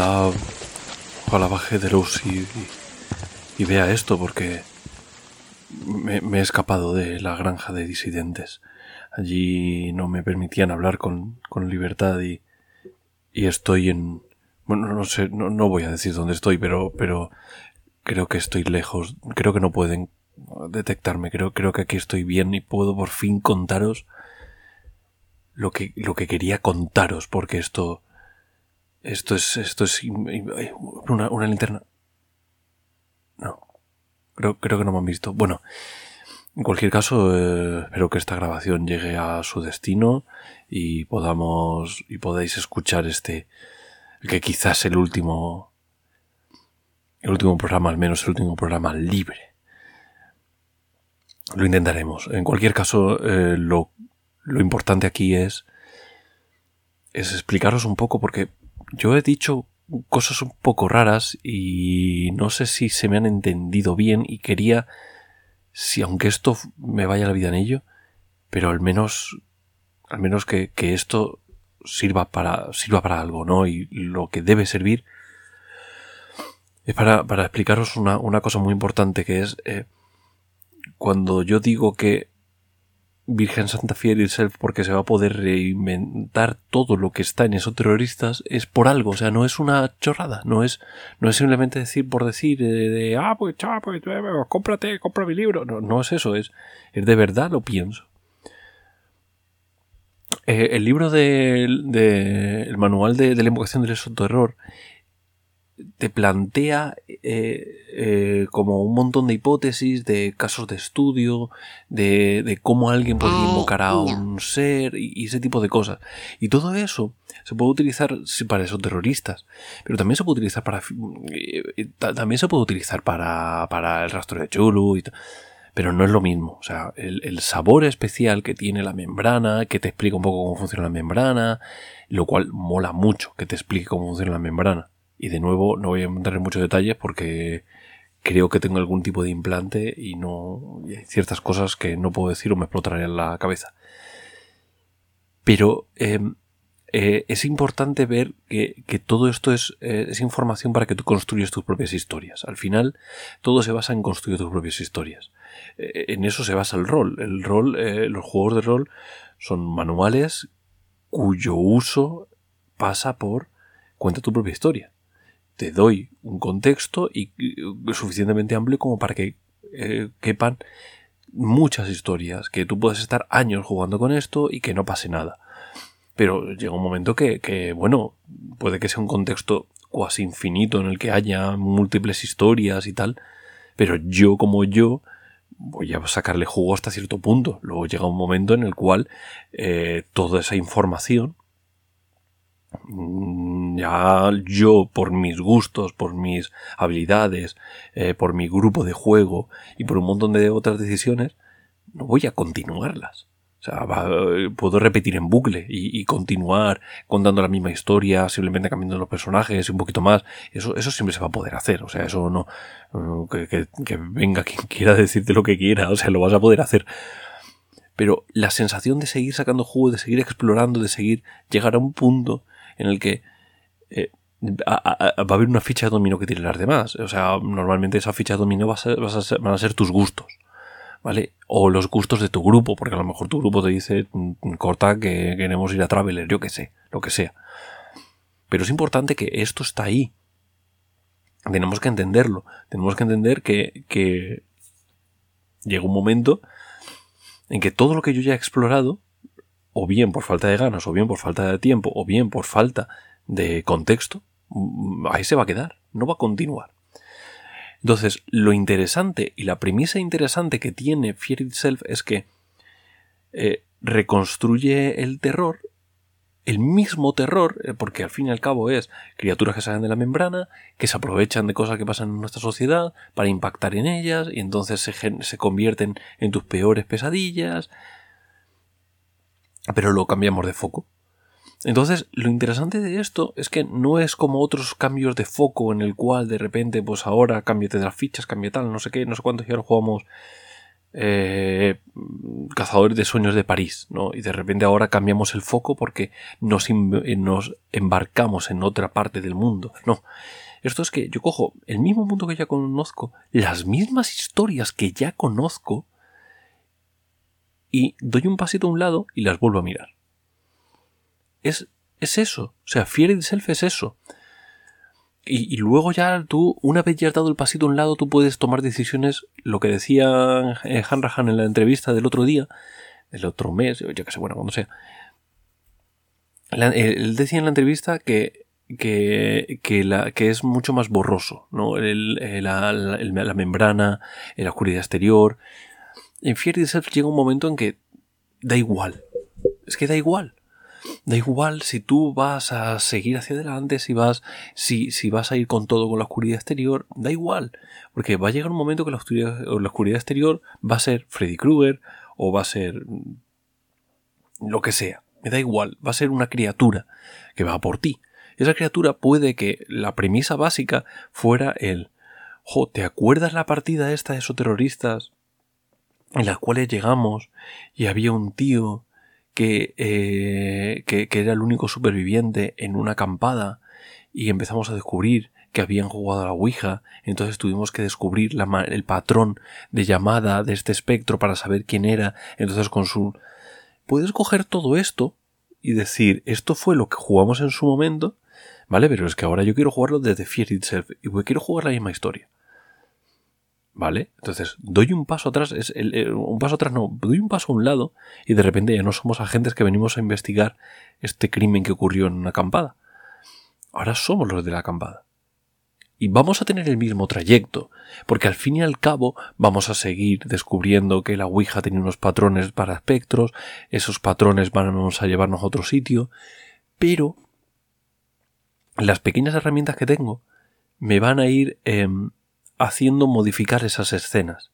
Ojalá. Ojalá baje de luz y, vea esto, porque me, me, he escapado de la granja de disidentes. Allí no me permitían hablar con, con libertad y, y estoy en. Bueno, no sé, no, no voy a decir dónde estoy, pero, pero creo que estoy lejos. Creo que no pueden detectarme. Creo, creo que aquí estoy bien y puedo por fin contaros lo que, lo que quería contaros, porque esto, esto es, esto es una, una linterna. No, creo, creo que no me han visto. Bueno, en cualquier caso, eh, espero que esta grabación llegue a su destino y podamos y podáis escuchar este, que quizás el último, el último programa, al menos el último programa libre. Lo intentaremos. En cualquier caso, eh, lo lo importante aquí es, es explicaros un poco porque yo he dicho cosas un poco raras y no sé si se me han entendido bien y quería, si aunque esto me vaya la vida en ello, pero al menos, al menos que, que esto sirva para, sirva para algo, ¿no? Y lo que debe servir es para, para explicaros una, una, cosa muy importante que es eh, cuando yo digo que Virgen Santa Fiel Self porque se va a poder reinventar todo lo que está en esos terroristas es por algo, o sea, no es una chorrada, no es, no es simplemente decir por decir eh, de, ah, pues chaval, pues, eh, cómprate, compra mi libro, no, no es eso, es, es de verdad lo pienso. Eh, el libro del de, el manual de, de, la invocación del terror te plantea eh, eh, como un montón de hipótesis, de casos de estudio, de, de cómo alguien puede invocar a un ser y, ese tipo de cosas. Y todo eso se puede utilizar para esos terroristas, pero también se puede utilizar para eh, también se puede utilizar para, para el rastro de Chulu y pero no es lo mismo. O sea, el, el, sabor especial que tiene la membrana, que te explica un poco cómo funciona la membrana, lo cual mola mucho que te explique cómo funciona la membrana. Y de nuevo, no voy a entrar en muchos detalles porque creo que tengo algún tipo de implante y no hay ciertas cosas que no puedo decir o me explotarían la cabeza. Pero em, eh, es importante ver que, todo esto es, eh, es, información para que tú construyas tus propias historias. Al final, todo se basa en construir tus propias historias. Eh, en eso se basa el rol. El rol, los juegos de rol son manuales cuyo uso pasa por cuenta tu propia historia te doy un contexto y, suficientemente amplio como para que eh, quepan muchas historias, que tú puedas estar años jugando con esto y que no pase nada. Pero llega un momento que, bueno, puede que sea un contexto cuasi infinito en el que haya múltiples historias y tal, pero yo como yo voy a sacarle jugo hasta cierto punto. Luego llega un momento en el cual eh, toda esa información ya yo por mis gustos, por mis habilidades, eh, por mi grupo de juego y por un montón de otras decisiones, no voy a continuarlas. O sea, puedo repetir en bucle y, continuar contando la misma historia, simplemente cambiando los personajes y un poquito más. Eso, eso siempre se va a poder hacer. O sea, eso no. Que, que, que venga quien quiera decirte lo que quiera. O sea, lo vas a poder hacer pero la sensación de seguir sacando jugo, de seguir explorando, de seguir llegar a un punto en el que eh, va a haber una ficha de dominó que tiene las demás. O sea, normalmente esa ficha de dominó va a ser, van a ser tus gustos. ¿Vale? O los gustos de tu grupo, porque a lo mejor tu grupo te dice, mm, corta que queremos ir a Traveler, yo que sé, lo que sea. Pero es importante que esto está ahí. Tenemos que entenderlo. Tenemos que entender que llega un momento en que todo lo que yo ya he explorado o bien por falta de ganas, o bien por falta de tiempo, o bien por falta de contexto, mm, ahí se va a quedar, no va a continuar. Entonces, lo interesante y la premisa interesante que tiene Fear Itself es que eh, reconstruye el terror, el mismo terror, eh, porque al fin y al cabo es criaturas que salen de la membrana, que se aprovechan de cosas que pasan en nuestra sociedad para impactar en ellas y entonces se, se convierten en tus peores pesadillas, pero lo cambiamos de foco. Entonces, lo interesante de esto es que no es como otros cambios de foco en el cual de repente, pues ahora cámbiate de las fichas, cambia tal, no sé qué, no sé cuántos y ahora jugamos eh, cazadores de sueños de París, ¿no? Y de repente ahora cambiamos el foco porque nos, nos embarcamos en otra parte del mundo. No. Esto es que yo cojo el mismo mundo que ya conozco, las mismas historias que ya conozco, y doy un pasito a un lado y las vuelvo a mirar. Es, es eso. O sea, Fear itself es eso. Y, luego ya tú, una vez ya has dado el pasito a un lado, tú puedes tomar decisiones, lo que decía eh, Hanrahan en la entrevista del otro día, del otro mes, yo que sé, bueno, cuando sea. él decía en la entrevista que, que, que, la, que es mucho más borroso, ¿no? El, la, la, membrana, la oscuridad exterior. En Fear Itself llega un momento en que da igual. Es que da igual. Da igual si tú vas a seguir hacia adelante, si vas, si, si vas a ir con todo con la oscuridad exterior, da igual. Porque va a llegar un momento que la oscuridad, la oscuridad exterior va a ser Freddy Krueger o va a ser lo que sea. Me da igual, va a ser una criatura que va por ti. Esa criatura puede que la premisa básica fuera el, jo, ¿te acuerdas la partida esta de esos terroristas en las cuales llegamos y había un tío eh, que, que, era el único superviviente en una acampada y empezamos a descubrir que habían jugado a la Ouija, entonces tuvimos que descubrir el patrón de llamada de este espectro para saber quién era, entonces con su... Puedes coger todo esto y decir, esto fue lo que jugamos en su momento, ¿vale? Pero es que ahora yo quiero jugarlo desde Fear Itself y quiero jugar la misma historia. ¿Vale? Entonces, doy un paso atrás, es un paso atrás no, doy un paso a un lado y de repente ya no somos agentes que venimos a investigar este crimen que ocurrió en una acampada. Ahora somos los de la acampada. Y vamos a tener el mismo trayecto, porque al fin y al cabo vamos a seguir descubriendo que la Ouija tenía unos patrones para espectros, esos patrones vamos a llevarnos a otro sitio, pero las pequeñas herramientas que tengo me van a ir em, haciendo modificar esas escenas.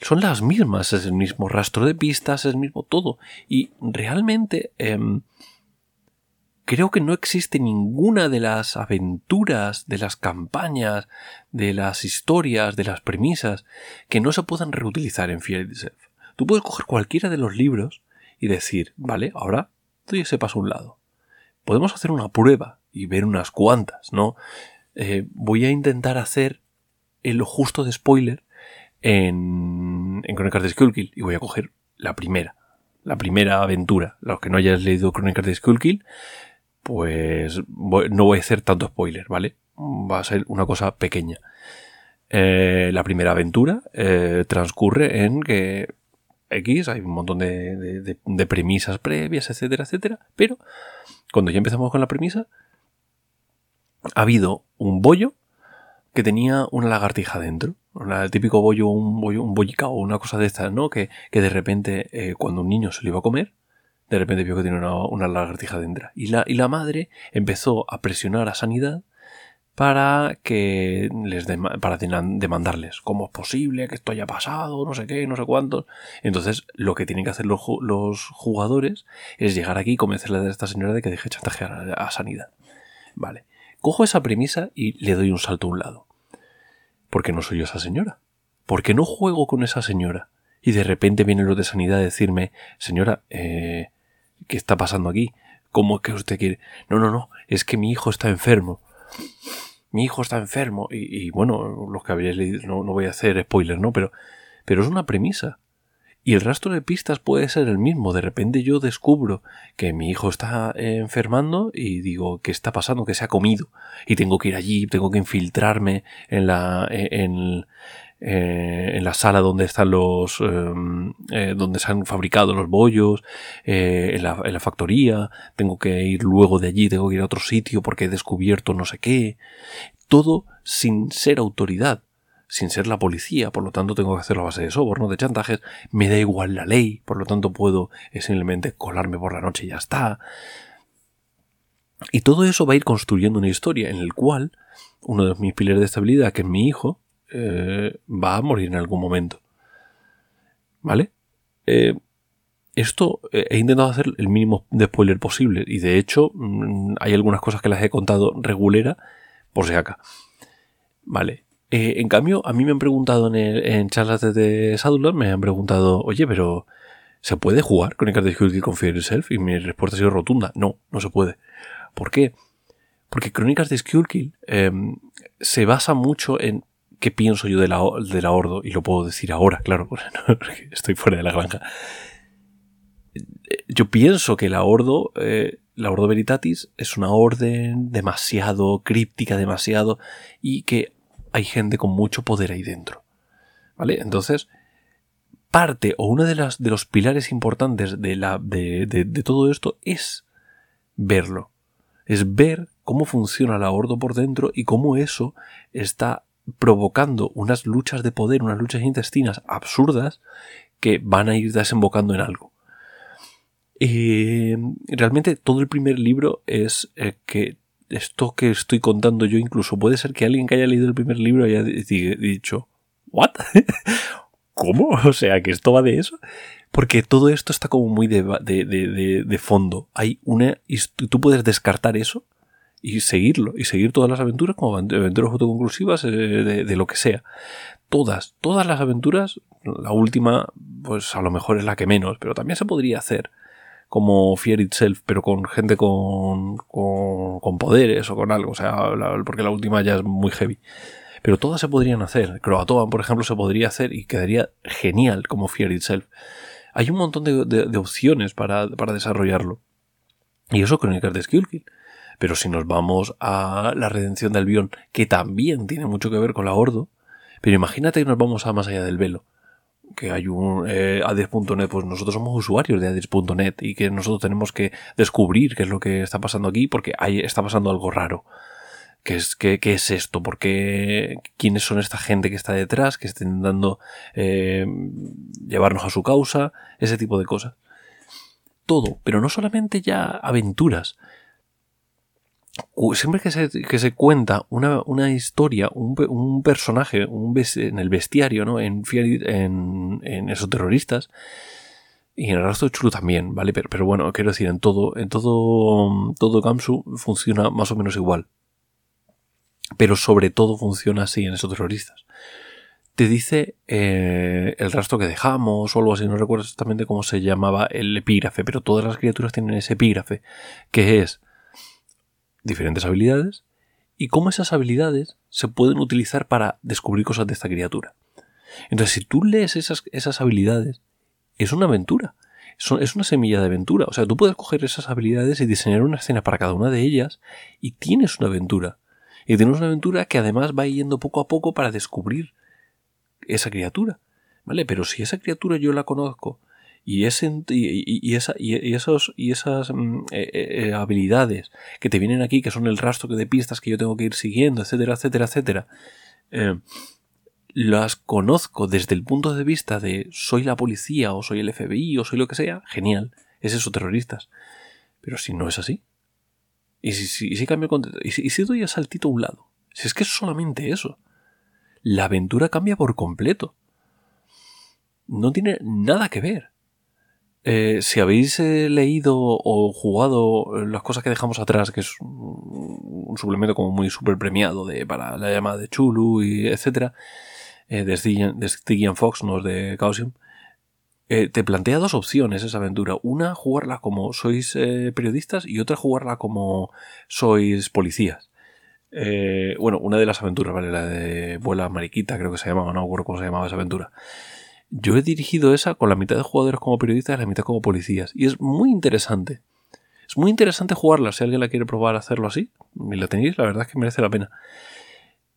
Son las mismas, es el mismo rastro de pistas, es el mismo todo. Y realmente em, creo que no existe ninguna de las aventuras, de las campañas, de las historias, de las premisas, que no se puedan reutilizar en Fear Itself. Tú puedes coger cualquiera de los libros y decir, vale, ahora doy ese paso a un lado. Podemos hacer una prueba y ver unas cuantas, ¿no? Eh, voy a intentar hacer el justo de spoiler en, en Crónicas de Skullkill y voy a coger la primera, la primera aventura. Los que no hayas leído Crónicas de Skullkill, pues no voy a hacer tanto spoiler, ¿vale? Va a ser una cosa pequeña. Eh, la primera aventura eh, transcurre en que X, hay un montón de, de, premisas previas, etcétera, etcétera, pero cuando ya empezamos con la premisa, ha habido un bollo que tenía una lagartija dentro. El típico bollo, un bollo, un bollicao, una cosa de estas, ¿no? Que, que de repente, eh, cuando un niño se lo iba a comer, de repente vio que tenía una, lagartija dentro. Y la, y la madre empezó a presionar a Sanidad para que les para demandarles cómo es posible que esto haya pasado, no sé qué, no sé cuántos. Entonces, lo que tienen que hacer los, los jugadores es llegar aquí y convencerle a esta señora de que deje chantajear a sanidad. Vale. Cojo esa premisa y le doy un salto a un lado. Porque no soy yo esa señora. Porque no juego con esa señora. Y de repente viene los de sanidad a decirme, señora, eh, ¿qué está pasando aquí? ¿Cómo es que usted quiere? No, no, no, es que mi hijo está enfermo. Mi hijo está enfermo. Y, bueno, los que habréis leído, no, no voy a hacer spoilers, ¿no? Pero, pero es una premisa. Y el rastro de pistas puede ser el mismo. De repente yo descubro que mi hijo está enfermando y digo, ¿qué está pasando? Que se ha comido. Y tengo que ir allí, tengo que infiltrarme en la, en, eh, en la sala donde están los, eh, donde se han fabricado los bollos, eh, en, la, en la factoría. Tengo que ir luego de allí, tengo que ir a otro sitio porque he descubierto no sé qué. Todo sin ser autoridad sin ser la policía, por lo tanto tengo que hacer la base de soborno, de chantajes, me da igual la ley, por lo tanto puedo simplemente colarme por la noche y ya está. Y todo eso va a ir construyendo una historia en el cual uno de mis pilares de estabilidad, que es mi hijo, eh, va a morir en algún momento. ¿Vale? Eh, esto eh, he intentado hacer el mínimo de spoiler posible y de hecho mm, hay algunas cosas que las he contado regulera por si acá. Vale. Eh, en cambio, a mí me han preguntado en, en charlas de Sadulon, me han preguntado, oye, pero ¿se puede jugar con Card Skull con Fear Yourself? Y mi respuesta ha sido rotunda, no, no se puede. ¿Por qué? Porque Crónicas de Skullkill em, se basa mucho en qué pienso yo de la, de la Ordo, y lo puedo decir ahora, claro, porque estoy fuera de la granja. Yo pienso que la Ordo, eh, la Ordo Veritatis, es una orden demasiado críptica, demasiado, y que hay gente con mucho poder ahí dentro. ¿Vale? Entonces, parte o uno de, las, de los pilares importantes de, la, de, de todo esto es verlo. Es ver cómo funciona la Ordo por dentro y cómo eso está provocando unas luchas de poder, unas luchas intestinas absurdas que van a ir desembocando en algo. Eh, realmente todo el primer libro es eh, que esto que estoy contando yo incluso puede ser que alguien que haya leído el primer libro haya dicho ¿What? ¿Cómo? O sea, que esto va de eso. Porque todo esto está como muy de, fondo. Hay una. Tú puedes descartar eso y seguirlo, y seguir todas las aventuras como aventuras autoconclusivas eh, de, lo que sea. Todas, todas las aventuras, la última, pues a lo mejor es la que menos, pero también se podría hacer como Fear Itself, pero con gente con, con, poderes o con algo, o sea, porque la última ya es muy heavy. Pero todas se podrían hacer. Croatoan, por ejemplo, se podría hacer y quedaría genial como Fear Itself. Hay un montón de, opciones para, para, desarrollarlo. Y eso con el de Skillkill. Pero si nos vamos a la redención del Albión, que también tiene mucho que ver con la Ordo, pero imagínate que nos vamos a más allá del velo. Que hay un eh, pues nosotros somos usuarios de Ades.net y que nosotros tenemos que descubrir qué es lo que está pasando aquí porque ahí está pasando algo raro. ¿Qué es, qué, qué es esto? ¿Por qué? ¿Quiénes son esta gente que está detrás? Que está intentando eh, llevarnos a su causa. Ese tipo de cosas. Todo, pero no solamente ya aventuras, siempre que se, que se cuenta una, una historia, un, un, personaje un en el bestiario, ¿no? En, en, en esos terroristas, y en el resto de Chulu también, ¿vale? Pero, pero, bueno, quiero decir, en todo, en todo, todo Gamsu funciona más o menos igual. Pero sobre todo funciona así en esos terroristas. Te dice eh, el rastro que dejamos o algo así, no recuerdo exactamente cómo se llamaba el epígrafe, pero todas las criaturas tienen ese epígrafe, que es diferentes habilidades y cómo esas habilidades se pueden utilizar para descubrir cosas de esta criatura. Entonces, si tú lees esas, esas habilidades, es una aventura. Es una semilla de aventura. O sea, tú puedes coger esas habilidades y diseñar una escena para cada una de ellas y tienes una aventura. Y tienes una aventura que además va yendo poco a poco para descubrir esa criatura. ¿Vale? Pero si esa criatura yo la conozco y, ese, y, esa, y, esos, y esas mm, eh, eh, eh, habilidades que te vienen aquí, que son el rastro de pistas que yo tengo que ir siguiendo, etcétera, etcétera, etcétera, las conozco desde el punto de vista de soy la policía o soy el FBI o soy lo que sea, genial, es eso, terroristas. Pero si no es así, y si, si, cambio y si, y si doy a saltito a un lado, si es que es solamente eso, la aventura cambia por completo. No tiene nada que ver. Eh, si habéis eh, leído o jugado las cosas que dejamos atrás, que es un, suplemento como muy super premiado de, para la llamada de Chulu y etcétera, eh, de, Stigian, Fox, no de Causium, te plantea dos opciones esa aventura. Una, jugarla como sois periodistas y otra, jugarla como sois policías. bueno, una de las aventuras, ¿vale? La de Vuela Mariquita, creo que se llamaba, no me acuerdo cómo se llamaba esa aventura. Yo he dirigido esa con la mitad de jugadores como periodistas y la mitad como policías. Y es muy interesante. Es muy interesante jugarla. Si alguien la quiere probar a hacerlo así, y la tenéis, la verdad es que merece la pena.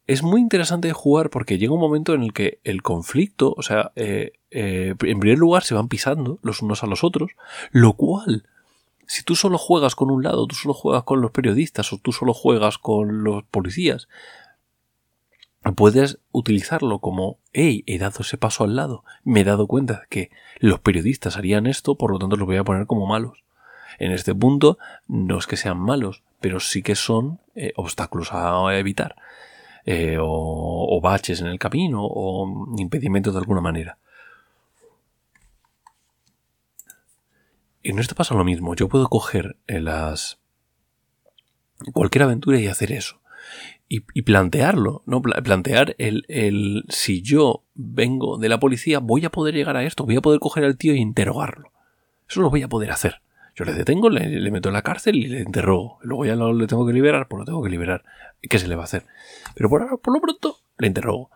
Es muy interesante jugar porque llega un momento en el que el conflicto, o sea, eh, eh, en primer lugar se van pisando los unos a los otros, lo cual, si tú solo juegas con un lado, tú solo juegas con los periodistas o tú solo juegas con los policías, puedes utilizarlo como, hey, he dado ese paso al lado, me he dado cuenta que los periodistas harían esto, por lo tanto los voy a poner como malos. En este punto, no es que sean malos, pero sí que son eh, obstáculos a evitar, eh, o, baches en el camino, o impedimentos de alguna manera. Y en esto pasa lo mismo, yo puedo coger las... cualquier aventura y hacer eso y, plantearlo, ¿no? Plantear el, el, si yo vengo de la policía, voy a poder llegar a esto, voy a poder coger al tío e interrogarlo. Eso lo voy a poder hacer. Yo le detengo, le, meto en la cárcel y le interrogo. Luego ya lo, le tengo que liberar, pues lo tengo que liberar. ¿Qué se le va a hacer? Pero por, por lo pronto le interrogo.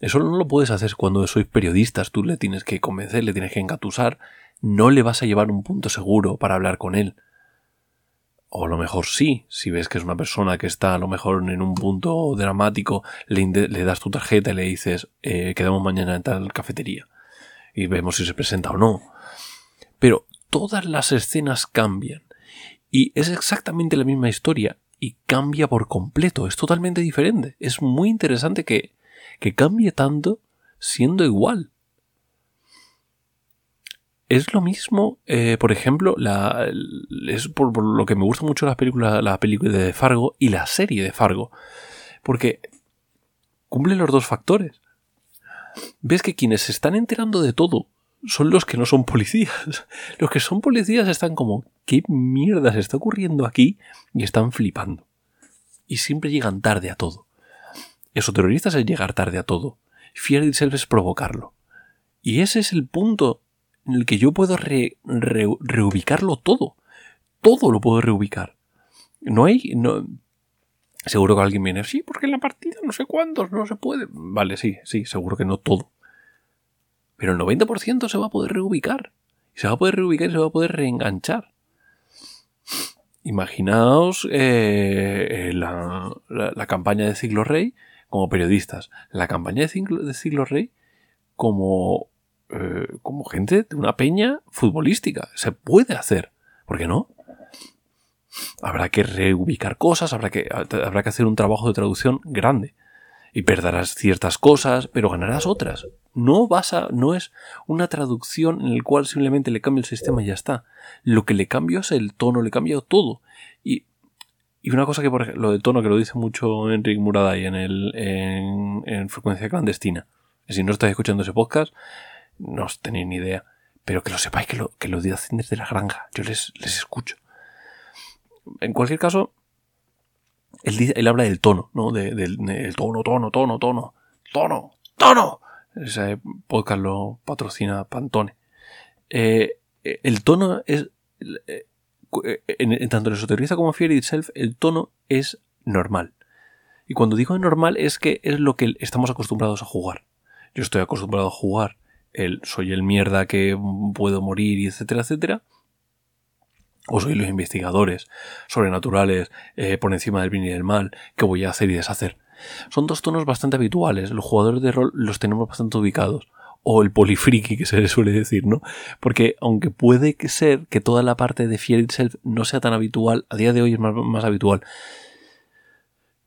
Eso no lo puedes hacer cuando sois periodistas. Tú le tienes que convencer, le tienes que engatusar. No le vas a llevar un punto seguro para hablar con él. O a lo mejor sí, si ves que es una persona que está a lo mejor en un punto dramático, le, das tu tarjeta y le dices, eh, quedamos mañana en tal cafetería. Y vemos si se presenta o no. Pero todas las escenas cambian. Y es exactamente la misma historia y cambia por completo. Es totalmente diferente. Es muy interesante que, que cambie tanto siendo igual es lo mismo, eh, por ejemplo, la, es por, lo que me gusta mucho la película, la película de Fargo y la serie de Fargo. Porque cumple los dos factores. Ves que quienes se están enterando de todo son los que no son policías. Los que son policías están como, ¿qué mierda se está ocurriendo aquí? Y están flipando. Y siempre llegan tarde a todo. Eso terroristas es llegar tarde a todo. Fear itself es provocarlo. Y ese es el punto en el que yo puedo reubicarlo todo. Todo lo puedo reubicar. No hay. No, seguro que alguien viene, sí, porque en la partida no sé cuántos, no se puede. Vale, sí, sí, seguro que no todo. Pero el 90% se va a poder reubicar. Se va a poder reubicar y se va a poder reenganchar. Imaginaos eh, la, campaña de Ciclo Rey como periodistas, la campaña de Ciclo, de Ciclo Rey como eh, como gente de una peña futbolística. Se puede hacer. ¿Por qué no? Habrá que reubicar cosas, habrá que, habrá que hacer un trabajo de traducción grande. Y perderás ciertas cosas, pero ganarás otras. No vas a, no es una traducción en la cual simplemente le cambio el sistema y ya está. Lo que le cambio es el tono, le cambio todo. Y, y una cosa que, por ejemplo, lo de tono que lo dice mucho Enrique Muraday en, el, en, en Frecuencia Clandestina. Si no estás escuchando ese podcast, no os tenéis ni idea. Pero que lo sepáis que lo, que lo dicen desde la granja. Yo les, les escucho. En cualquier caso, él, él habla del tono, ¿no? del tono, tono, tono, tono. ¡Tono! ¡Tono! Ese podcast lo patrocina Pantone. Eh, el tono es. Eh, en, tanto en esoterista como Fear Itself, el tono es normal. Y cuando digo normal es que es lo que estamos acostumbrados a jugar. Yo estoy acostumbrado a jugar el soy el mierda que puedo morir y etcétera, etcétera. O soy los investigadores sobrenaturales eh, por encima del bien y del mal que voy a hacer y deshacer. Son dos tonos bastante habituales. Los jugadores de rol los tenemos bastante ubicados. O el polifriki que se le suele decir, ¿no? Porque aunque puede ser que toda la parte de Fear Itself no sea tan habitual, a día de hoy es más, más habitual.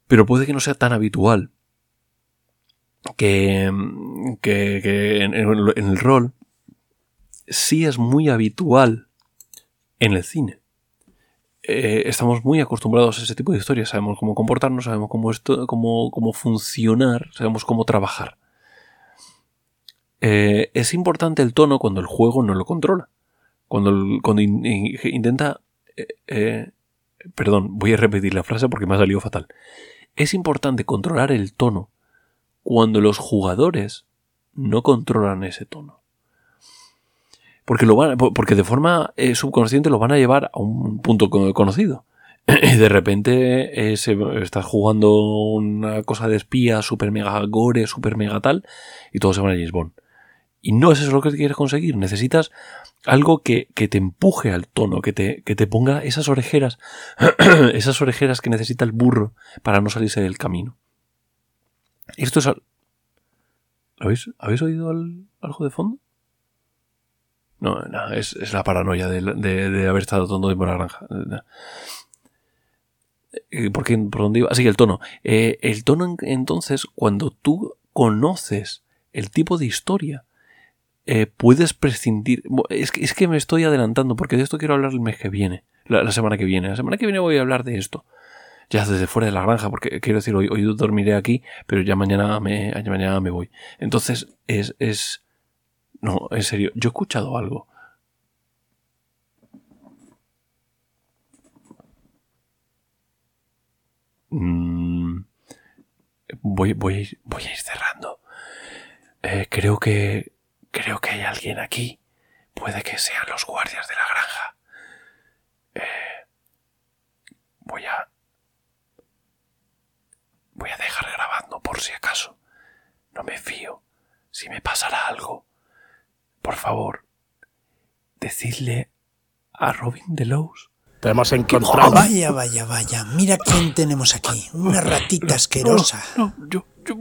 Pero puede que no sea tan habitual que, que, en, el rol sí es muy habitual en el cine. Eh, estamos muy acostumbrados a ese tipo de historias, sabemos cómo comportarnos, sabemos cómo, esto, cómo, cómo funcionar, sabemos cómo trabajar. Eh, es importante el tono cuando el juego no lo controla. Cuando, cuando intenta... Eh, perdón, voy a repetir la frase porque me ha salido fatal. Es importante controlar el tono cuando los jugadores no controlan ese tono. Porque, lo van, porque de forma eh, subconsciente lo van a llevar a un punto conocido. Y de repente eh, estás jugando una cosa de espía, super mega gore, super mega tal, y todo se va a James Bond. Y no es eso lo que quieres conseguir. Necesitas algo que, te empuje al tono, que te, que te ponga esas orejeras, esas orejeras que necesita el burro para no salirse del camino. Esto es... ¿Habéis, ¿Habéis oído algo de fondo? No, no es, la paranoia de, haber estado todo tiempo en la granja. Eh, ¿Por, qué, ¿Por dónde iba? Así que el tono. Eh, el tono, entonces, cuando tú conoces el tipo de historia, eh, puedes prescindir. Es que, es que me estoy adelantando, porque de esto quiero hablar el mes que viene. la, semana que viene. La semana que viene voy a hablar de esto ya desde fuera de la granja, porque quiero decir, hoy, hoy dormiré aquí, pero ya mañana me, mañana me voy. Entonces, es, es... No, en serio, yo he escuchado algo. Mm, voy, voy, a ir, voy a ir cerrando. Eh, creo que. Creo que hay alguien aquí. Puede que sean los guardias de la granja. Eh, voy a. Voy a dejar grabando por si acaso. No me fío. Si me pasará algo, por favor, decidle a Robin Delos te hemos encontrado. Vaya, vaya, vaya. Mira quién tenemos aquí. Una ratita asquerosa. No, yo, yo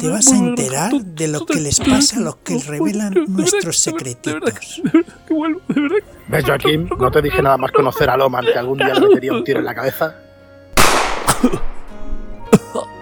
Te vas a enterar de lo que les pasa a los que revelan nuestros secretitos. ¿Ves, Joaquín? No te dije nada más conocer a Loman que algún día le metería un tiro en la cabeza. 啊。